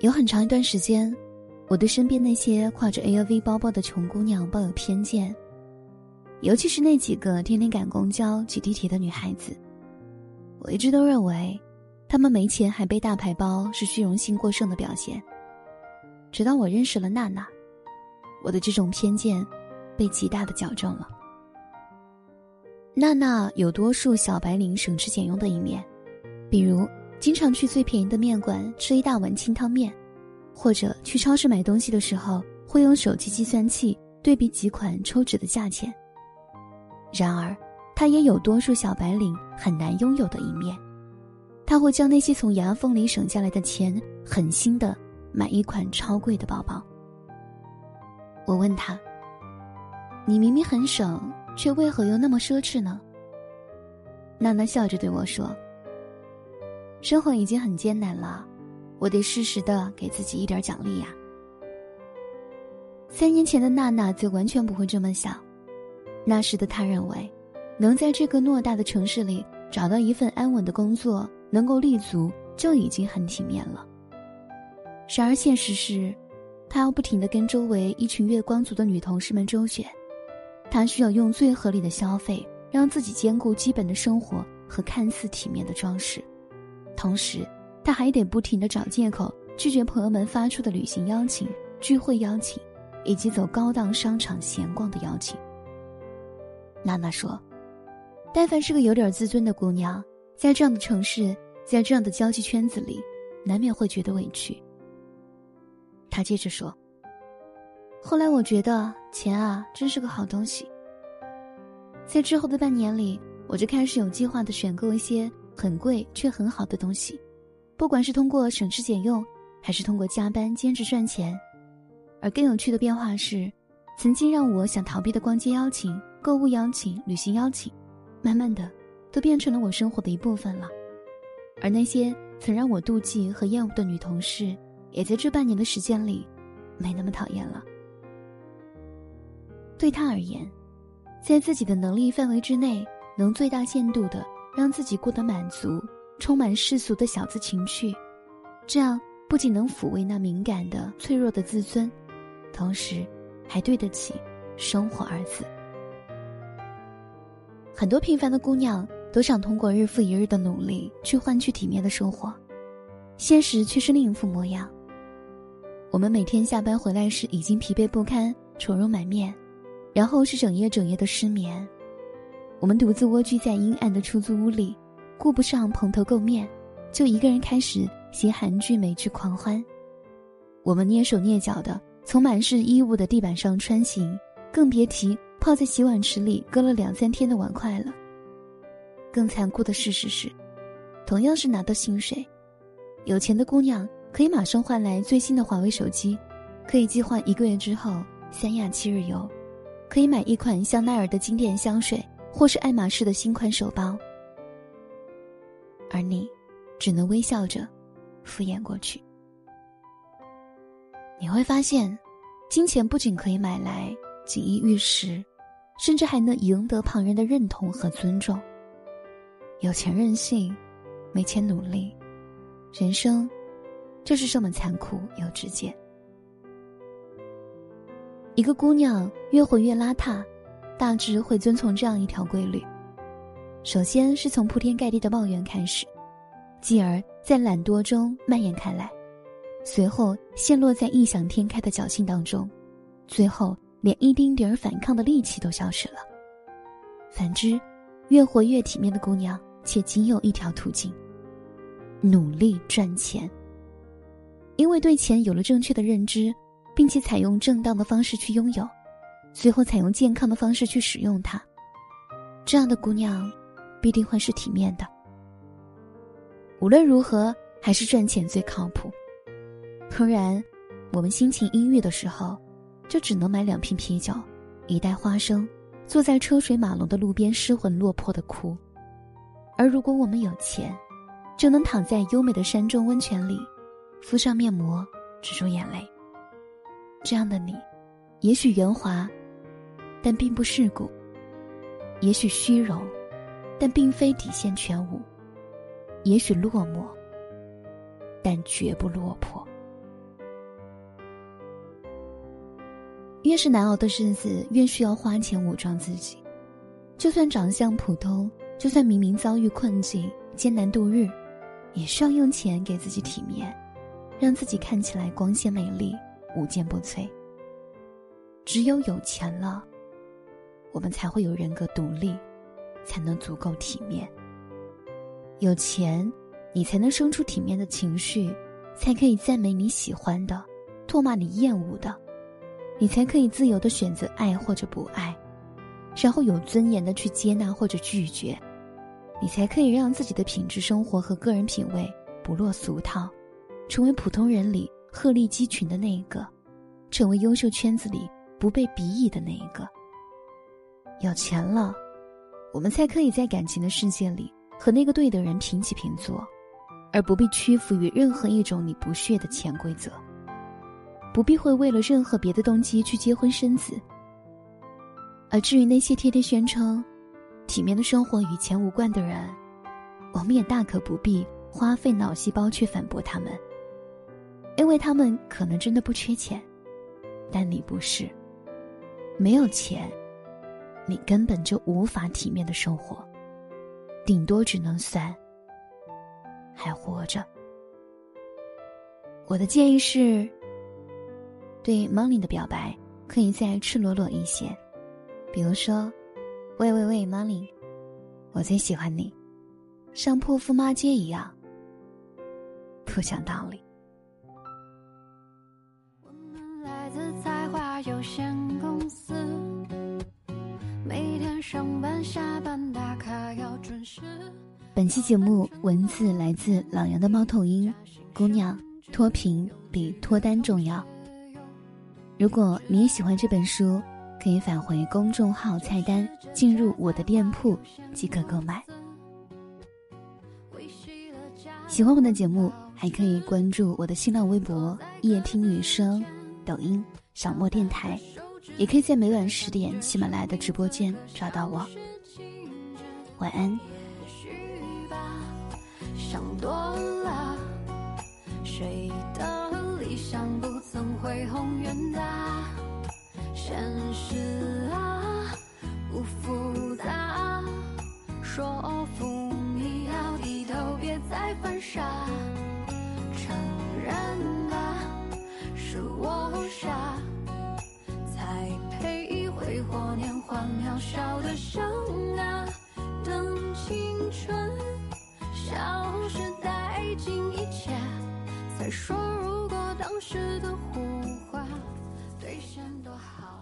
有很长一段时间，我对身边那些挎着 LV 包包的穷姑娘抱有偏见，尤其是那几个天天赶公交、挤地铁的女孩子。我一直都认为，她们没钱还背大牌包是虚荣心过剩的表现。直到我认识了娜娜，我的这种偏见被极大的矫正了。娜娜有多数小白领省吃俭用的一面，比如。经常去最便宜的面馆吃一大碗清汤面，或者去超市买东西的时候会用手机计算器对比几款抽纸的价钱。然而，他也有多数小白领很难拥有的一面，他会将那些从牙缝里省下来的钱狠心的买一款超贵的包包。我问他：“你明明很省，却为何又那么奢侈呢？”娜娜笑着对我说。生活已经很艰难了，我得适时的给自己一点奖励呀。三年前的娜娜则完全不会这么想，那时的她认为，能在这个偌大的城市里找到一份安稳的工作，能够立足就已经很体面了。然而现实是，她要不停的跟周围一群月光族的女同事们周旋，她需要用最合理的消费，让自己兼顾基本的生活和看似体面的装饰。同时，他还得不停的找借口拒绝朋友们发出的旅行邀请、聚会邀请，以及走高档商场闲逛的邀请。娜娜说：“但凡是个有点自尊的姑娘，在这样的城市，在这样的交际圈子里，难免会觉得委屈。”她接着说：“后来我觉得钱啊，真是个好东西。在之后的半年里，我就开始有计划的选购一些。”很贵却很好的东西，不管是通过省吃俭用，还是通过加班兼职赚钱，而更有趣的变化是，曾经让我想逃避的逛街邀请、购物邀请、旅行邀请，慢慢的都变成了我生活的一部分了。而那些曾让我妒忌和厌恶的女同事，也在这半年的时间里，没那么讨厌了。对他而言，在自己的能力范围之内，能最大限度的。让自己过得满足，充满世俗的小资情趣，这样不仅能抚慰那敏感的、脆弱的自尊，同时还对得起“生活”二字。很多平凡的姑娘都想通过日复一日的努力去换取体面的生活，现实却是另一副模样。我们每天下班回来时已经疲惫不堪、愁容满面，然后是整夜整夜的失眠。我们独自蜗居在阴暗的出租屋里，顾不上蓬头垢面，就一个人开始写韩剧美剧狂欢。我们蹑手蹑脚的从满是衣物的地板上穿行，更别提泡在洗碗池里搁了两三天的碗筷了。更残酷的事实是，同样是拿到薪水，有钱的姑娘可以马上换来最新的华为手机，可以计划一个月之后三亚七日游，可以买一款香奈儿的经典香水。或是爱马仕的新款手包，而你只能微笑着敷衍过去。你会发现，金钱不仅可以买来锦衣玉食，甚至还能赢得旁人的认同和尊重。有钱任性，没钱努力，人生就是这么残酷又直接。一个姑娘越活越邋遢。大致会遵从这样一条规律：首先是从铺天盖地的抱怨开始，继而在懒惰中蔓延开来，随后陷落在异想天开的侥幸当中，最后连一丁点儿反抗的力气都消失了。反之，越活越体面的姑娘，且仅有一条途径：努力赚钱。因为对钱有了正确的认知，并且采用正当的方式去拥有。最后采用健康的方式去使用它，这样的姑娘必定会是体面的。无论如何，还是赚钱最靠谱。突然，我们心情阴郁的时候，就只能买两瓶啤酒，一袋花生，坐在车水马龙的路边失魂落魄的哭。而如果我们有钱，就能躺在优美的山中温泉里，敷上面膜，止住眼泪。这样的你，也许圆滑，但并不世故；也许虚荣，但并非底线全无；也许落寞，但绝不落魄。越是难熬的日子，越需要花钱武装自己。就算长相普通，就算明明遭遇困境，艰难度日，也需要用钱给自己体面，让自己看起来光鲜美丽、无坚不摧。只有有钱了，我们才会有人格独立，才能足够体面。有钱，你才能生出体面的情绪，才可以赞美你喜欢的，唾骂你厌恶的。你才可以自由的选择爱或者不爱，然后有尊严的去接纳或者拒绝，你才可以让自己的品质生活和个人品味不落俗套，成为普通人里鹤立鸡群的那一个，成为优秀圈子里不被鄙夷的那一个。有钱了，我们才可以在感情的世界里和那个对的人平起平坐，而不必屈服于任何一种你不屑的潜规则。不必会为了任何别的动机去结婚生子。而至于那些天天宣称体面的生活与钱无关的人，我们也大可不必花费脑细胞去反驳他们，因为他们可能真的不缺钱，但你不是。没有钱，你根本就无法体面的生活，顶多只能算还活着。我的建议是。对 Money 的表白，可以再赤裸裸一些，比如说：“喂喂喂，Money，我最喜欢你，像泼妇骂街一样，不讲道理。”上班下班打卡要准时本期节目文字来自老杨的猫头鹰，姑娘脱贫比脱单重要。如果你也喜欢这本书，可以返回公众号菜单，进入我的店铺即可购买。喜欢我的节目，还可以关注我的新浪微博“夜听雨声”、抖音“小莫电台”，也可以在每晚十点喜马拉雅的直播间找到我。晚安。想多了，谁的理想不曾恢宏远大，现实啊不复杂，说服你要低头，别再犯傻，承认吧，是我傻，过年华渺小的生啊，等青春消失殆尽一切，再说如果当时的胡话兑现。多好。